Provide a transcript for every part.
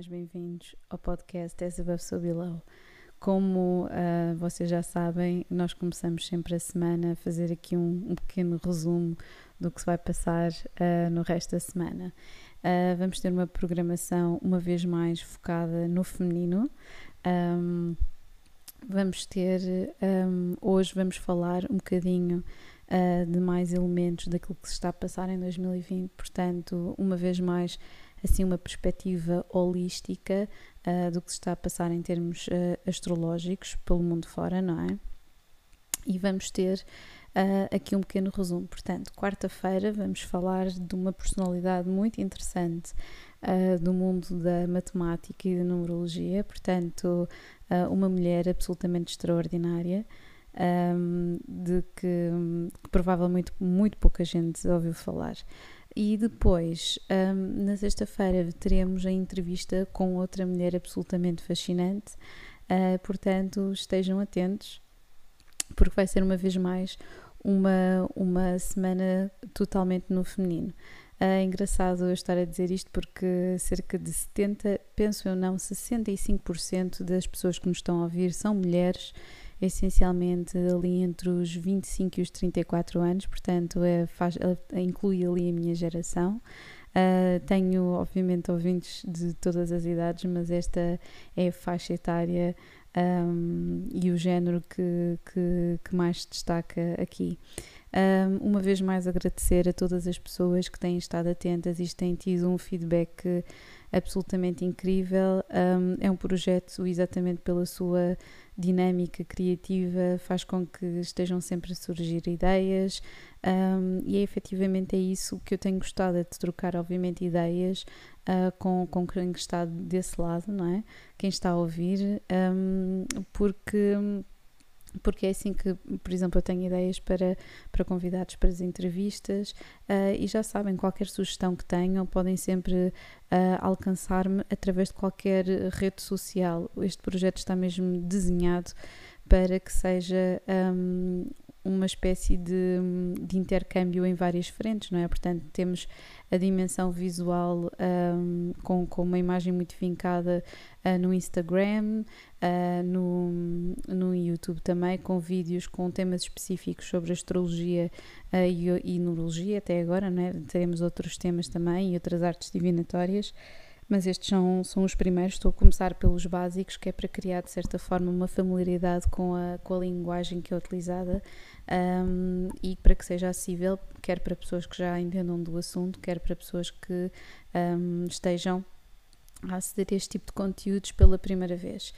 mais bem-vindos ao podcast As Above So Below. Como uh, vocês já sabem, nós começamos sempre a semana a fazer aqui um, um pequeno resumo do que se vai passar uh, no resto da semana. Uh, vamos ter uma programação uma vez mais focada no feminino. Um, vamos ter, um, hoje vamos falar um bocadinho de mais elementos daquilo que se está a passar em 2020, portanto, uma vez mais assim uma perspectiva holística uh, do que se está a passar em termos uh, astrológicos pelo mundo fora, não é? E vamos ter uh, aqui um pequeno resumo. Portanto, quarta-feira vamos falar de uma personalidade muito interessante do mundo da matemática e da numerologia, portanto, uma mulher absolutamente extraordinária. Um, de que, que provavelmente muito pouca gente ouviu falar. E depois, um, na sexta-feira, teremos a entrevista com outra mulher absolutamente fascinante. Uh, portanto, estejam atentos, porque vai ser uma vez mais uma, uma semana totalmente no feminino. É engraçado eu estar a dizer isto porque cerca de 70, penso eu não, 65% das pessoas que nos estão a ouvir são mulheres essencialmente ali entre os 25 e os 34 anos, portanto é, faz, inclui ali a minha geração. Uh, tenho, obviamente, ouvintes de todas as idades, mas esta é a faixa etária um, e o género que, que, que mais destaca aqui. Um, uma vez mais, agradecer a todas as pessoas que têm estado atentas e têm tido um feedback absolutamente incrível. Um, é um projeto exatamente pela sua dinâmica criativa, faz com que estejam sempre a surgir ideias um, e é efetivamente é isso que eu tenho gostado, é de trocar obviamente ideias uh, com, com quem está desse lado, não é? Quem está a ouvir, um, porque porque é assim que, por exemplo, eu tenho ideias para, para convidados para as entrevistas uh, e já sabem, qualquer sugestão que tenham podem sempre uh, alcançar-me através de qualquer rede social. Este projeto está mesmo desenhado para que seja um, uma espécie de, de, intercâmbio em várias frentes, não é? Portanto, temos a dimensão visual um, com, com uma imagem muito fincada uh, no Instagram, uh, no, no YouTube também, com vídeos com temas específicos sobre astrologia uh, e, e neurologia, até agora, não é? Teremos outros temas também e outras artes divinatórias mas estes são, são os primeiros. Estou a começar pelos básicos, que é para criar, de certa forma, uma familiaridade com a, com a linguagem que é utilizada um, e para que seja acessível, quer para pessoas que já entendam do assunto, quer para pessoas que um, estejam a aceder a este tipo de conteúdos pela primeira vez.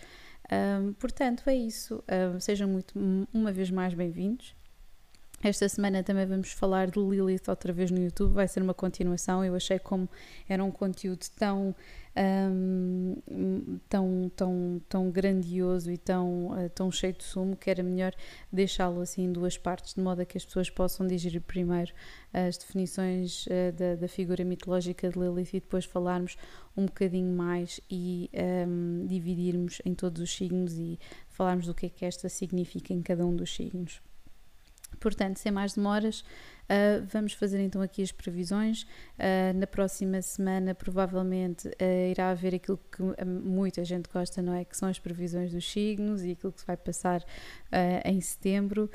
Um, portanto, é isso. sejam muito, uma vez mais bem-vindos. Esta semana também vamos falar de Lilith outra vez no YouTube, vai ser uma continuação. Eu achei como era um conteúdo tão um, tão, tão, tão grandioso e tão, uh, tão cheio de sumo que era melhor deixá-lo assim em duas partes, de modo a que as pessoas possam digerir primeiro as definições uh, da, da, figura mitológica de Lilith e depois falarmos um bocadinho mais e um, dividirmos em todos os signos e falarmos do que é que esta significa em cada um dos signos. Portanto, sem mais demoras, uh, vamos fazer então aqui as previsões. Uh, na próxima semana, provavelmente, uh, irá haver aquilo que muita gente gosta, não é? Que são as previsões dos signos e aquilo que se vai passar em setembro.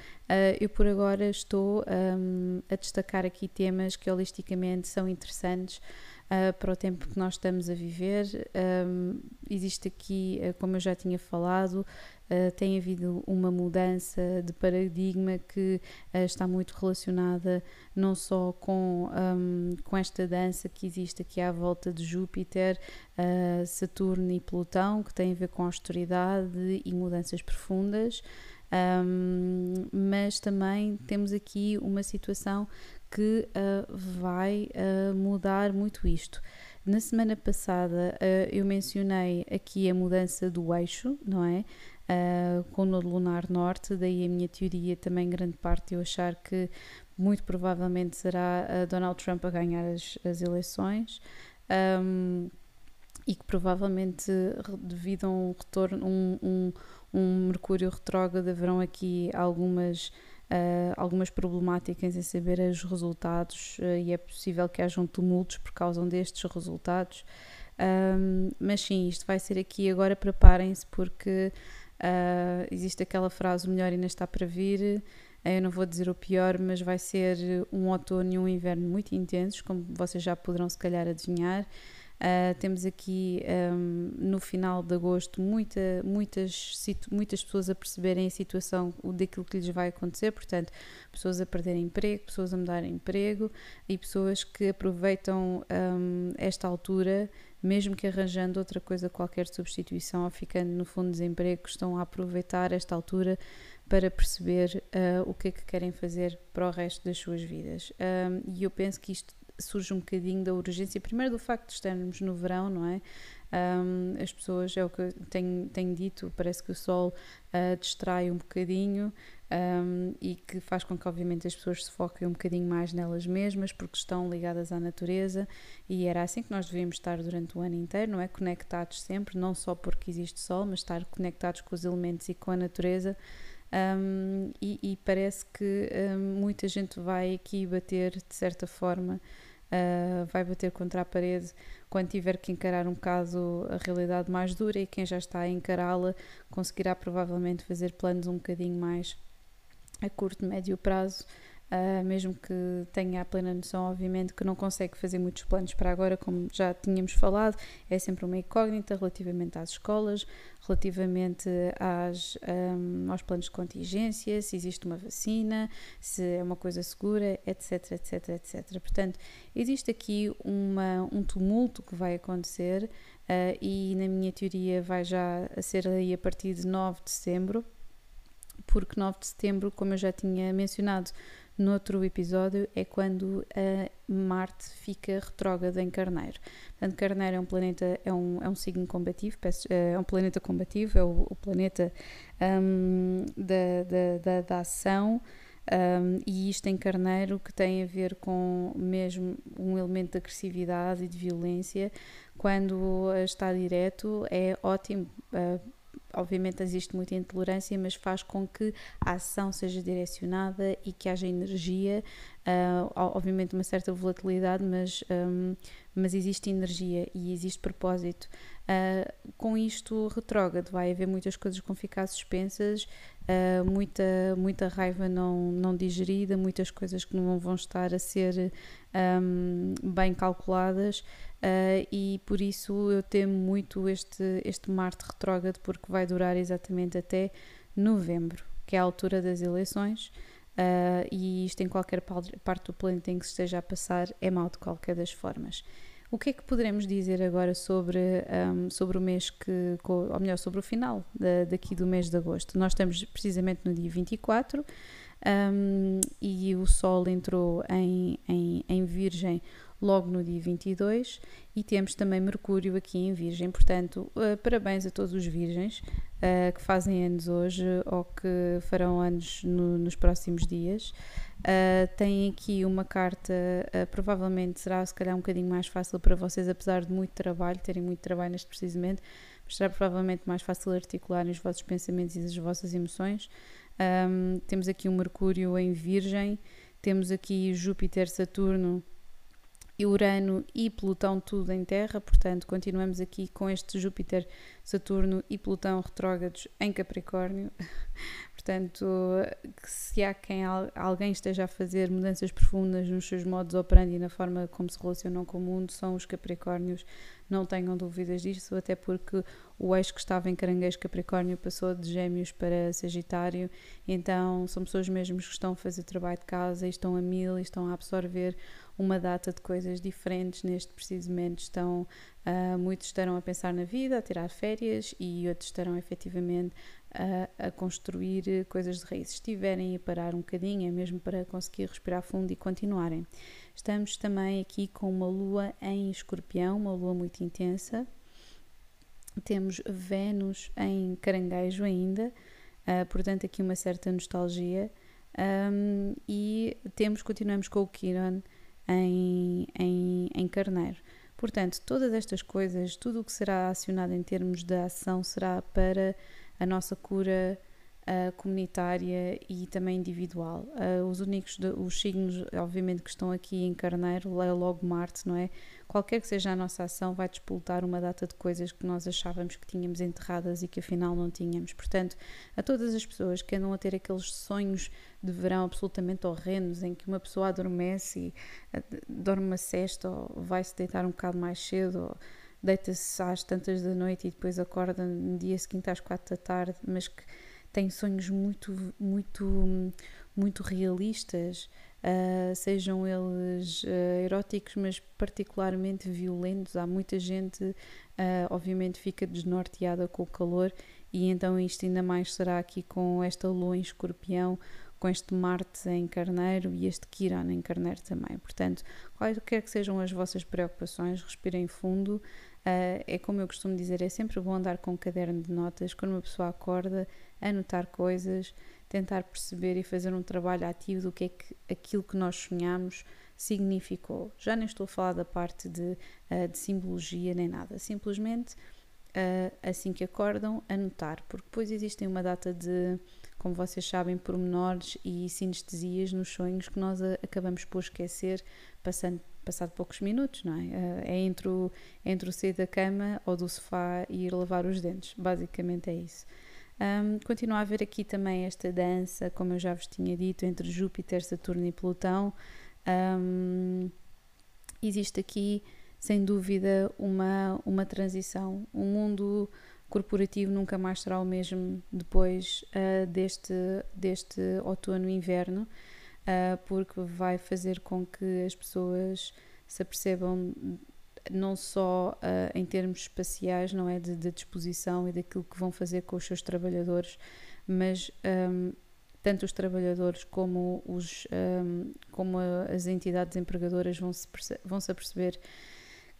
eu, por agora, estou um, a destacar aqui temas que holisticamente são interessantes. Uh, para o tempo que nós estamos a viver. Um, existe aqui, uh, como eu já tinha falado, uh, tem havido uma mudança de paradigma que uh, está muito relacionada não só com, um, com esta dança que existe aqui à volta de Júpiter, uh, Saturno e Plutão, que tem a ver com austeridade e mudanças profundas. Um, mas também temos aqui uma situação que uh, vai uh, mudar muito isto. Na semana passada uh, eu mencionei aqui a mudança do eixo, não é? Uh, com o nodo lunar norte, daí a minha teoria também grande parte eu achar que muito provavelmente será uh, Donald Trump a ganhar as, as eleições um, e que provavelmente devido a um retorno, um, um, um Mercúrio retrógrado haverão aqui algumas Uh, algumas problemáticas em saber os resultados uh, e é possível que hajam tumultos por causa destes resultados. Um, mas sim, isto vai ser aqui agora, preparem-se, porque uh, existe aquela frase: o melhor ainda está para vir. Eu não vou dizer o pior, mas vai ser um outono e um inverno muito intensos, como vocês já poderão se calhar adivinhar. Uh, temos aqui um, no final de agosto muita, muitas, muitas pessoas a perceberem a situação daquilo que lhes vai acontecer, portanto, pessoas a perderem emprego, pessoas a mudarem emprego e pessoas que aproveitam um, esta altura, mesmo que arranjando outra coisa, qualquer substituição ou ficando no fundo de desemprego, estão a aproveitar esta altura para perceber uh, o que é que querem fazer para o resto das suas vidas. Um, e eu penso que isto surge um bocadinho da urgência, primeiro do facto de estarmos no verão, não é? Um, as pessoas, é o que eu tenho, tenho dito, parece que o sol uh, distrai um bocadinho um, e que faz com que, obviamente, as pessoas se foquem um bocadinho mais nelas mesmas porque estão ligadas à natureza e era assim que nós devíamos estar durante o ano inteiro, não é? Conectados sempre, não só porque existe sol, mas estar conectados com os elementos e com a natureza. Um, e, e, parece que muita gente vai aqui bater de certa forma uh, vai bater contra a parede quando tiver que encarar um bocado a realidade mais dura e quem já está a encará-la conseguirá provavelmente fazer planos um bocadinho mais a curto, médio prazo Uh, mesmo que tenha a plena noção, obviamente, que não consegue fazer muitos planos para agora, como já tínhamos falado, é sempre uma incógnita relativamente às escolas, relativamente às, um, aos planos de contingência, se existe uma vacina, se é uma coisa segura, etc, etc, etc. Portanto, existe aqui uma, um tumulto que vai acontecer uh, e, na minha teoria, vai já ser aí a partir de 9 de setembro, porque 9 de setembro, como eu já tinha mencionado, no outro episódio é quando a Marte fica retrógrada em Carneiro. Portanto, Carneiro é um planeta, é um, é um signo combativo, eh, é um planeta combativo, é o, o planeta um, da, da, da, da, ação. Um, e isto em Carneiro que tem a ver com mesmo um elemento de agressividade e de violência, quando está direto é ótimo uh, obviamente existe muita intolerância, mas faz com que a ação seja direcionada e que haja energia, uh, obviamente uma certa volatilidade, mas, um, mas existe energia e existe propósito. Uh, com isto retrógrado vai haver muitas coisas que vão ficar suspensas, uh, muita, muita raiva não, não digerida, muitas coisas que não vão estar a ser um, bem calculadas e por isso eu temo muito este, este Marte retrógrado, porque vai durar exatamente até novembro, que é a altura das eleições. Uh, e isto em qualquer parte do planeta em que se esteja a passar é mau de qualquer das formas. O que é que poderemos dizer agora sobre, um, sobre o mês que, ou melhor, sobre o final da, daqui do mês de agosto? Nós estamos precisamente no dia 24 um, e o Sol entrou em, em, em Virgem logo no dia 22 e temos também Mercúrio aqui em Virgem. Portanto, uh, parabéns a todos os virgens uh, que fazem anos hoje ou que farão anos no, nos próximos dias. Uh, têm aqui uma carta, provavelmente será se calhar um bocadinho mais fácil para vocês, apesar de muito trabalho, terem muito trabalho neste precisamente, mas será provavelmente mais fácil articular os vossos pensamentos e as vossas emoções. Um, temos aqui o Mercúrio em Virgem, temos aqui Júpiter, Saturno Urano e Plutão tudo em Terra, portanto, continuamos aqui com este Júpiter, Saturno e Plutão retrógrados em Capricórnio. portanto, se há quem alguém esteja a fazer mudanças profundas nos seus modos operandi e na forma como se relacionam com o mundo, são os Capricórnios. Não tenham dúvidas disso, até porque o eixo que estava em Caranguejo Capricórnio passou de Gêmeos para Sagitário, então são pessoas mesmo que estão a fazer trabalho de casa e estão a mil e estão a absorver uma data de coisas diferentes neste preciso momento. Estão, uh, muitos estarão a pensar na vida, a tirar férias e outros estarão efetivamente a, a construir coisas de raiz. Se estiverem a parar um bocadinho, é mesmo para conseguir respirar fundo e continuarem. Estamos também aqui com uma lua em escorpião, uma lua muito intensa. Temos Vênus em caranguejo ainda, uh, portanto, aqui uma certa nostalgia. Um, e temos, continuamos com o Kiron em, em, em carneiro. Portanto, todas estas coisas, tudo o que será acionado em termos de ação será para a nossa cura comunitária e também individual. Uh, os únicos, de, os signos, obviamente, que estão aqui em Carneiro, é logo Marte, não é? Qualquer que seja a nossa ação, vai despoltar uma data de coisas que nós achávamos que tínhamos enterradas e que afinal não tínhamos. Portanto, a todas as pessoas que andam a ter aqueles sonhos de verão absolutamente horrendos, em que uma pessoa adormece e uh, dorme uma cesta ou vai se deitar um bocado mais cedo. Ou, deita-se às tantas da noite e depois acorda no dia seguinte às quatro da tarde, mas que tem sonhos muito, muito, muito realistas, uh, sejam eles uh, eróticos, mas particularmente violentos. Há muita gente, uh, obviamente, fica desnorteada com o calor, e então isto ainda mais será aqui com esta lua em escorpião, com este Marte em Carneiro e este Quirón em Carneiro também. Portanto, quaisquer que sejam as vossas preocupações, respirem fundo. Uh, é como eu costumo dizer, é sempre bom andar com um caderno de notas quando uma pessoa acorda, anotar coisas, tentar perceber e fazer um trabalho ativo do que é que aquilo que nós sonhamos significou. Já nem estou a falar da parte de, uh, de simbologia nem nada, simplesmente uh, assim que acordam, anotar, porque depois existem uma data de, como vocês sabem, pormenores e sinestesias nos sonhos que nós acabamos por esquecer, passando passado poucos minutos, não é? Eh, é entre o, entre o sair da cama ou do sofá e ir lavar os dentes, basicamente é isso. Um, continua a haver aqui também esta dança, como eu já vos tinha dito, entre Júpiter, Saturno e Plutão. Um, existe aqui, sem dúvida, uma, uma transição. O mundo corporativo nunca mais será o mesmo depois uh, deste, deste outono e inverno uh, porque vai fazer com que as pessoas se apercebam não só uh, em termos espaciais, não é, de, de, disposição e daquilo que vão fazer com os seus trabalhadores, mas um, tanto os trabalhadores como, os, um, como as entidades empregadoras vão se, vão -se aperceber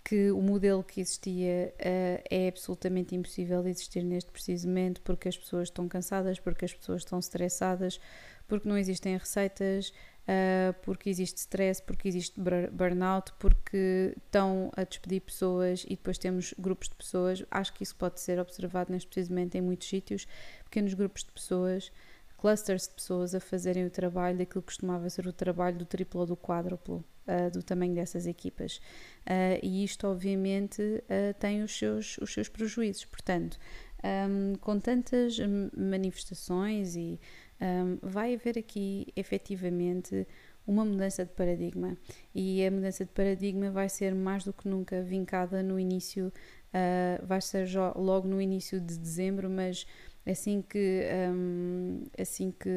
que o modelo que existia uh, é absolutamente impossível de existir neste preciso momento porque as pessoas estão cansadas, porque as pessoas estão estressadas, porque não existem receitas, uh, porque existe stress, porque existe burnout, porque estão a despedir pessoas e depois temos grupos de pessoas. Acho que isso pode ser observado neste precisamente em muitos sítios, pequenos grupos de pessoas, clusters de pessoas a fazerem o trabalho daquilo que costumava ser o trabalho do triplo ou do quádruplo. Uh, do tamanho dessas equipas. Uh, e isto, obviamente, uh, tem os seus, os seus prejuízos. Portanto, um, com tantas manifestações e um, vai haver aqui efetivamente uma mudança de paradigma e a mudança de paradigma vai ser mais do que nunca vincada no início, uh, vai ser logo no início de dezembro, mas assim que, um, assim que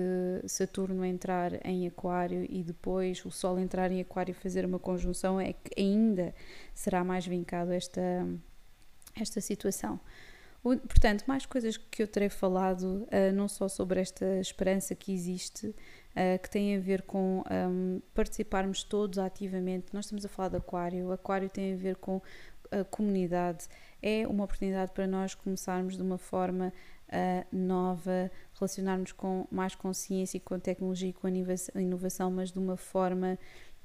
Saturno entrar em Aquário e depois o Sol entrar em Aquário e fazer uma conjunção, é que ainda será mais vincado esta, esta situação. Portanto, mais coisas que eu terei falado, uh, não só sobre esta esperança que existe, uh, que tem a ver com um, participarmos todos ativamente. Nós estamos a falar de Aquário, Aquário tem a ver com a comunidade. É uma oportunidade para nós começarmos de uma forma nova, relacionarmos com mais consciência e com tecnologia e com inovação, mas de uma forma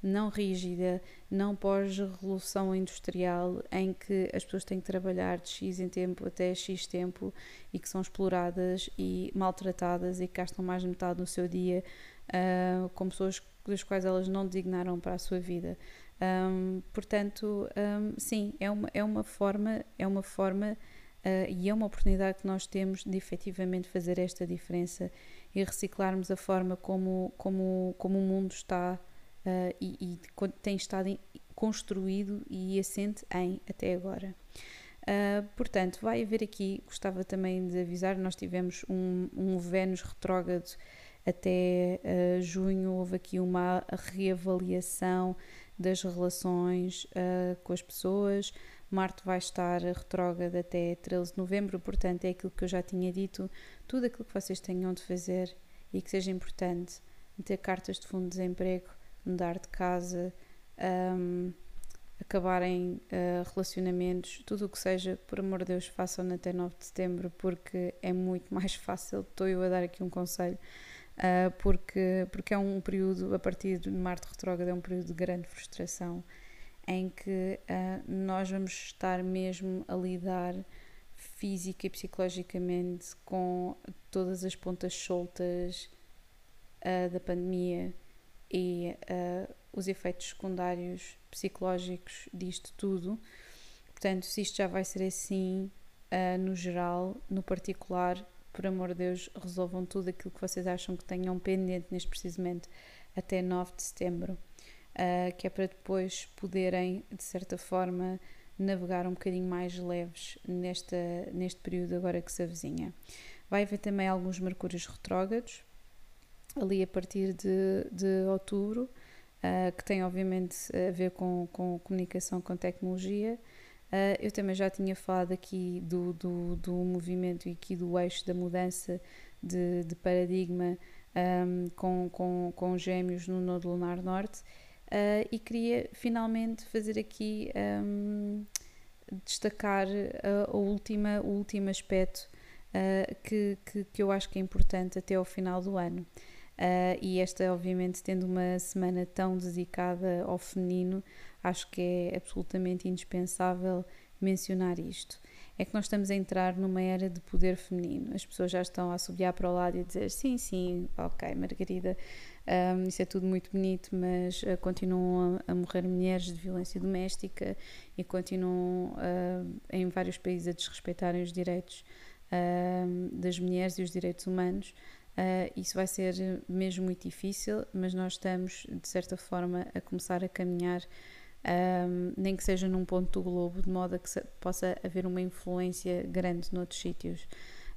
não rígida, não pós-revolução industrial, em que as pessoas têm que trabalhar de X em tempo até X tempo e que são exploradas e maltratadas e que gastam mais de metade do seu dia uh, com pessoas das quais elas não designaram para a sua vida. Um, portanto, um, sim, é uma, é uma forma, é uma forma uh, e é uma oportunidade que nós temos de efetivamente fazer esta diferença e reciclarmos a forma como, como, como o mundo está uh, e, e, tem estado construído e assente em até agora. Uh, portanto, vai haver aqui, gostava também de avisar, nós tivemos um, um Vênus retrógrado até uh, junho, houve aqui uma reavaliação das relações com as pessoas. Marte vai estar retrógrado até 13 de novembro, portanto, é aquilo que eu já tinha dito. Tudo aquilo que vocês tenham de fazer e que seja importante, meter cartas de fundo de desemprego, mudar de casa, um, acabarem uh, relacionamentos, tudo o que seja, por amor de Deus, façam até 9 de setembro, porque é muito mais fácil. Estou eu a dar aqui um conselho, uh, porque, porque é um período, a partir de Marte retrógrado, é um período de grande frustração, em que uh, nós vamos estar mesmo a lidar física e psicologicamente com todas as pontas soltas da pandemia e uh, os efeitos secundários psicológicos disto tudo. Portanto, se isto já vai ser assim uh, no geral, no particular, por amor de Deus, resolvam tudo aquilo que vocês acham que tenham pendente neste precisamente até 9 de setembro, uh, que é para depois poderem, de certa forma, navegar um bocadinho mais leves nesta, neste período agora que se avizinha. Vai haver também alguns mercúrios retrógrados, ali a partir de, de outubro, uh, que tem obviamente a ver com, com comunicação, com tecnologia. Uh, eu também já tinha falado aqui do, do, do movimento e aqui do eixo da mudança de, de paradigma um, com, com, com gêmeos no Nodo Lunar Norte uh, e queria finalmente fazer aqui um, destacar a, a, última, o último aspecto uh, que, que, que, eu acho que é importante até ao final do ano. Uh, e esta, obviamente, tendo uma semana tão dedicada ao feminino, acho que é absolutamente indispensável mencionar isto. É que nós estamos a entrar numa era de poder feminino. As pessoas já estão a subir para o lado e a dizer: sim, sim, ok, Margarida, um, isso é tudo muito bonito, mas uh, continuam a, a, morrer mulheres de violência doméstica e continuam uh, em vários países a desrespeitarem os direitos das mulheres e os direitos humanos. Isso vai ser mesmo muito difícil, mas nós estamos, de certa forma, a começar a caminhar. Um, nem que seja num ponto do globo, de modo a que possa haver uma influência grande noutros sítios.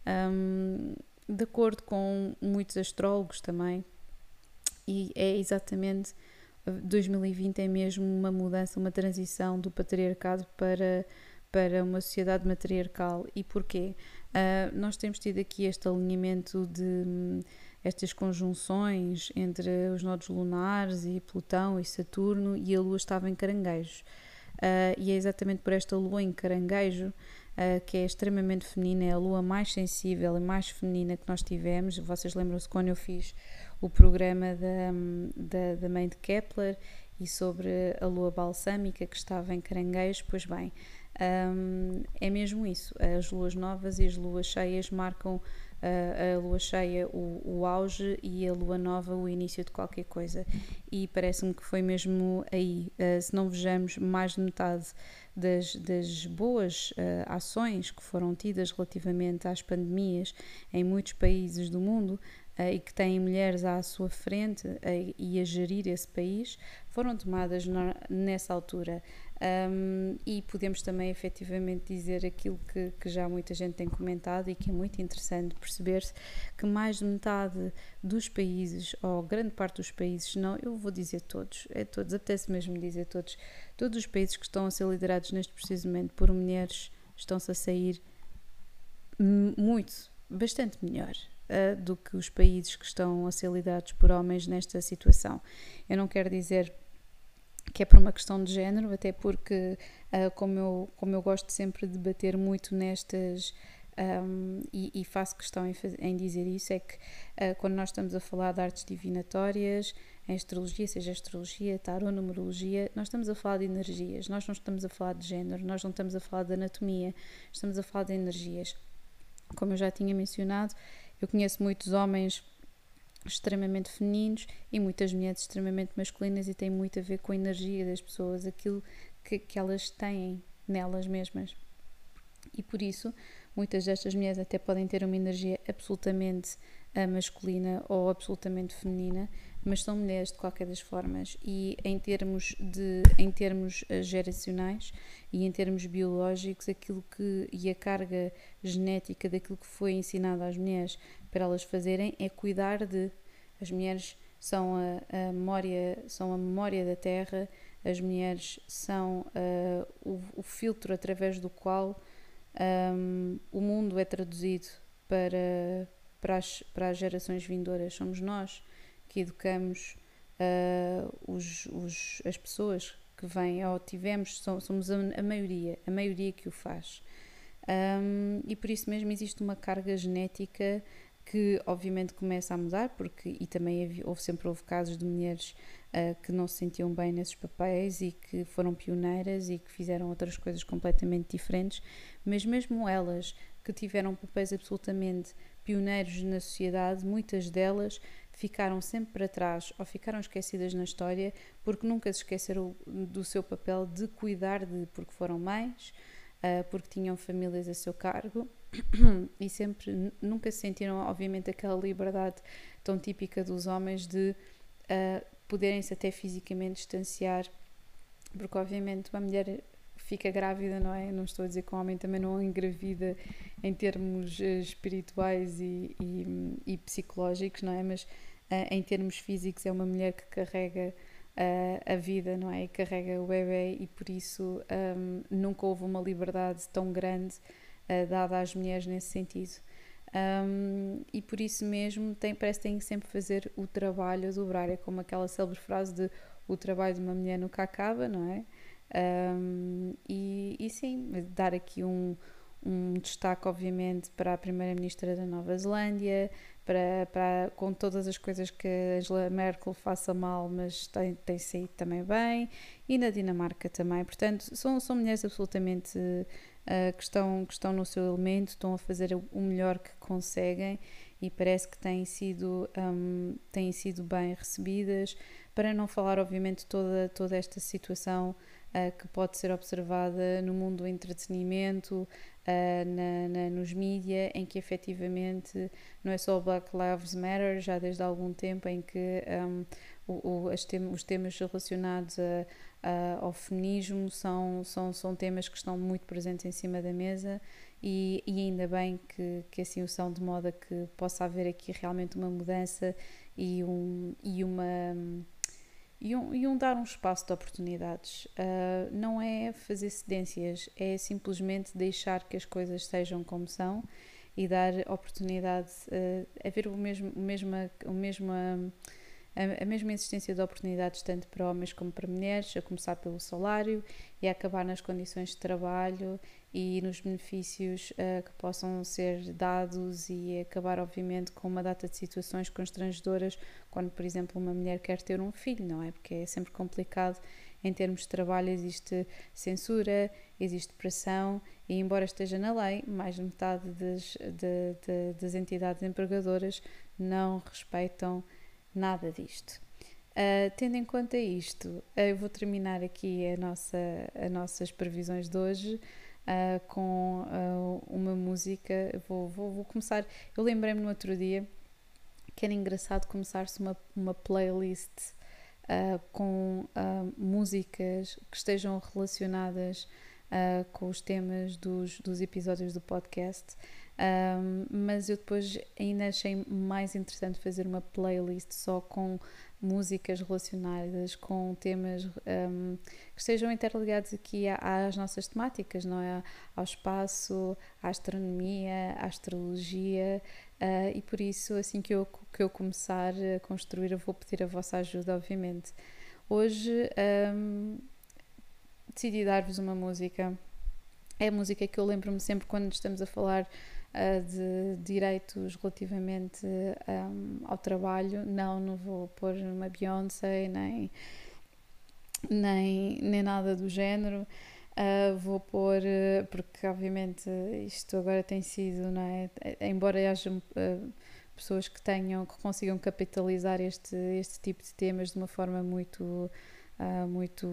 Um, de acordo com muitos astrólogos também, e é exatamente 2020 é mesmo uma mudança, uma transição do patriarcado para, para uma sociedade matriarcal. E porquê? Uh, nós temos tido aqui este alinhamento de um, estas conjunções entre os nodos lunares e Plutão e Saturno e a Lua estava em caranguejo. Uh, e é exatamente por esta Lua em caranguejo uh, que é extremamente feminina, é a Lua mais sensível e mais feminina que nós tivemos. Vocês lembram-se quando eu fiz o programa da, da, da mãe de Kepler e sobre a lua balsâmica que estava em Caranguejo, pois bem, um, é mesmo isso. As luas novas e as luas cheias marcam uh, a lua cheia o, o, auge e a lua nova o início de qualquer coisa. E parece-me que foi mesmo aí. Uh, se não vejamos mais de metade das, das boas uh, ações que foram tidas relativamente às pandemias em muitos países do mundo, e que têm mulheres à sua frente e a gerir esse país, foram tomadas nessa altura. Um, e podemos também efetivamente dizer aquilo que, que, já muita gente tem comentado e que é muito interessante perceber-se que mais de metade dos países, ou grande parte dos países, não, eu vou dizer todos, é todos, apetece mesmo dizer todos, todos os países que estão a ser liderados neste precisamente por mulheres estão-se a sair muito, bastante melhor uh, do que os países que estão a ser liderados por homens nesta situação. Eu não quero dizer que é por uma questão de género, até porque, uh, como, eu, como eu gosto sempre de debater muito nestas. Um, e, e, faço questão em, em, dizer isso, é que uh, quando nós estamos a falar de artes divinatórias, em astrologia, seja astrologia, tarot, numerologia, nós estamos a falar de energias, nós não estamos a falar de género, nós não estamos a falar de anatomia, estamos a falar de energias. Como eu já tinha mencionado, eu conheço muitos homens extremamente femininos e muitas mulheres extremamente masculinas e tem muito a ver com a energia das pessoas, aquilo que, que elas têm nelas mesmas. E por isso, muitas destas mulheres até podem ter uma energia absolutamente uh, masculina ou absolutamente feminina, mas são mulheres de qualquer das formas. E em termos de em termos uh, geracionais e em termos biológicos aquilo que e a carga genética daquilo que foi ensinado às mulheres para elas fazerem é cuidar de. As mulheres são a, a memória são a memória da terra as mulheres são uh, o, o, filtro através do qual um, o mundo é traduzido para para as, para as gerações vindouras. Somos nós que educamos uh, os, os, as pessoas que vêm ou tivemos, somos a, maioria, a maioria que o faz. Um, e por isso mesmo existe uma carga genética que obviamente começa a mudar, porque e também havia, houve sempre houve casos de mulheres uh, que não se sentiam bem nesses papéis e que foram pioneiras e que fizeram outras coisas completamente diferentes, mas mesmo elas que tiveram papéis absolutamente pioneiros na sociedade, muitas delas ficaram sempre para trás ou ficaram esquecidas na história porque nunca se esqueceram do seu papel de cuidar de, porque foram mães, uh, porque tinham famílias a seu cargo e sempre nunca se sentiram, obviamente, aquela liberdade tão típica dos homens de uh, poderem-se até fisicamente distanciar, porque, obviamente, uma mulher fica grávida, não é? Não estou a dizer que o homem também não engravida em termos uh, espirituais e, e, e, psicológicos, não é? Mas em termos físicos é uma mulher que carrega uh, a vida, não é? E carrega o bebê e por isso um, nunca houve uma liberdade tão grande dada às mulheres nesse sentido. Um, e por isso mesmo tem, parece que tem que sempre fazer o trabalho a dobrar. É como aquela célebre frase de o trabalho de uma mulher nunca acaba, não é? Um, e, e, sim, dar aqui um, um destaque, obviamente, para a Primeira-Ministra da Nova Zelândia, para, para, com todas as coisas que Angela Merkel faça mal, mas tem, tem saído também bem, e na Dinamarca também. Portanto, são, são mulheres absolutamente uh, que, estão, que estão no seu elemento, estão a fazer o melhor que conseguem e parece que têm sido, um, têm sido bem recebidas. Para não falar, obviamente, toda, toda esta situação uh, que pode ser observada no mundo do entretenimento, na, na, nos mídias, em que efetivamente não é só o Black Lives Matter, já desde há algum tempo em que um, o, o, tem, os temas relacionados a, a, ao feminismo são, são, são temas que estão muito presentes em cima da mesa e, e ainda bem que, que assim o são, de modo a que possa haver aqui realmente uma mudança e, um, e uma e um, e um dar um espaço de oportunidades. Uh, não é fazer cedências, é simplesmente deixar que as coisas sejam como são e dar oportunidade uh, a ver o mesmo, o mesma, o mesmo, a, a mesma existência de oportunidades tanto para homens como para mulheres, a começar pelo salário e a acabar nas condições de trabalho e nos benefícios uh, que possam ser dados e acabar, obviamente, com uma data de situações constrangedoras quando, por exemplo, uma mulher quer ter um filho, não é? Porque é sempre complicado em termos de trabalho, existe censura, existe pressão e, embora esteja na lei, mais de metade das, de, de, das entidades empregadoras não respeitam nada disto. Uh, tendo em conta isto, uh, eu vou terminar aqui a nossa, as nossas previsões de hoje uh, com uh, uma música. Vou, vou, vou começar. Eu lembrei-me no outro dia que era engraçado começar-se uma, uma playlist uh, com músicas que estejam relacionadas com os temas dos, dos episódios do podcast. Um, mas eu depois ainda achei mais interessante fazer uma playlist só com músicas relacionadas com temas um, que estejam interligados aqui às nossas temáticas, não é? Ao espaço, à astronomia, à astrologia, uh, e por isso, assim que eu, que eu começar a construir, eu vou pedir a vossa ajuda, obviamente. Hoje um, decidi dar-vos uma música. É a música que eu lembro-me sempre quando estamos a falar de direitos relativamente um, ao trabalho. Não, não vou pôr uma Beyoncé nem, nem, nem nada do género. Uh, vou pôr, uh, porque obviamente isto agora tem sido, não é? Embora haja uh, pessoas que tenham, que consigam capitalizar este, este tipo de temas de uma forma muito, muito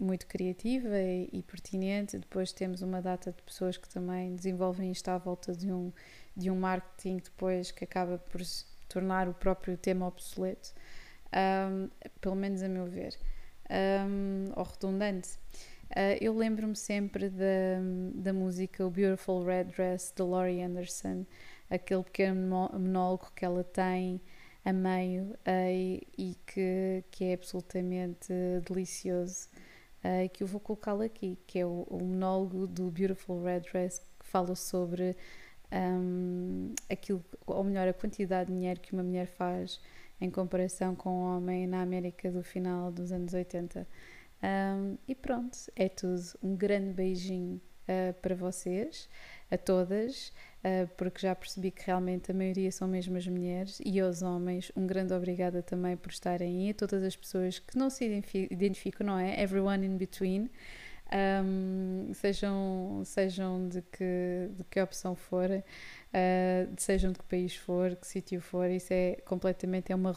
muito criativa e, e, pertinente. Depois temos uma data de pessoas que também desenvolvem isto à volta de um, de um marketing depois que acaba por tornar o próprio tema obsoleto, um, pelo menos a meu ver, um, ou redundante. Uh, eu lembro-me sempre da, da música O Beautiful Red Dress de Laurie Anderson, aquele pequeno monólogo que ela tem a meio uh, e, e que, que é absolutamente delicioso uh, que eu vou colocá-lo aqui, que é o, o, monólogo do Beautiful Red Dress, que fala sobre um, aquilo, ou melhor, a quantidade de dinheiro que uma mulher faz em comparação com um homem na América do final dos anos 80. Um, e pronto, é tudo. Um grande beijinho uh, para vocês. A todas, uh, porque já percebi que realmente a maioria são mesmo as mulheres, e aos homens, um grande obrigada também por estarem aí, a todas as pessoas que não se identificam, não é? Everyone in between. Um, sejam, sejam de que, de que opção for, uh, sejam de que país for, que sítio for, isso é completamente é uma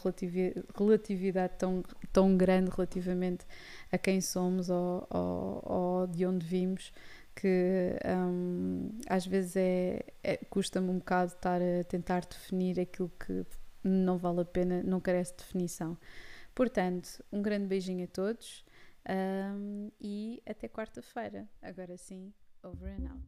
relatividade tão, tão grande relativamente a quem somos ou, ou, ou de onde vimos que um, às vezes é, é custa-me um bocado estar a tentar definir aquilo que não vale a pena, não carece de definição. Portanto, um grande beijinho a todos um, e até quarta-feira. Agora sim, over and out.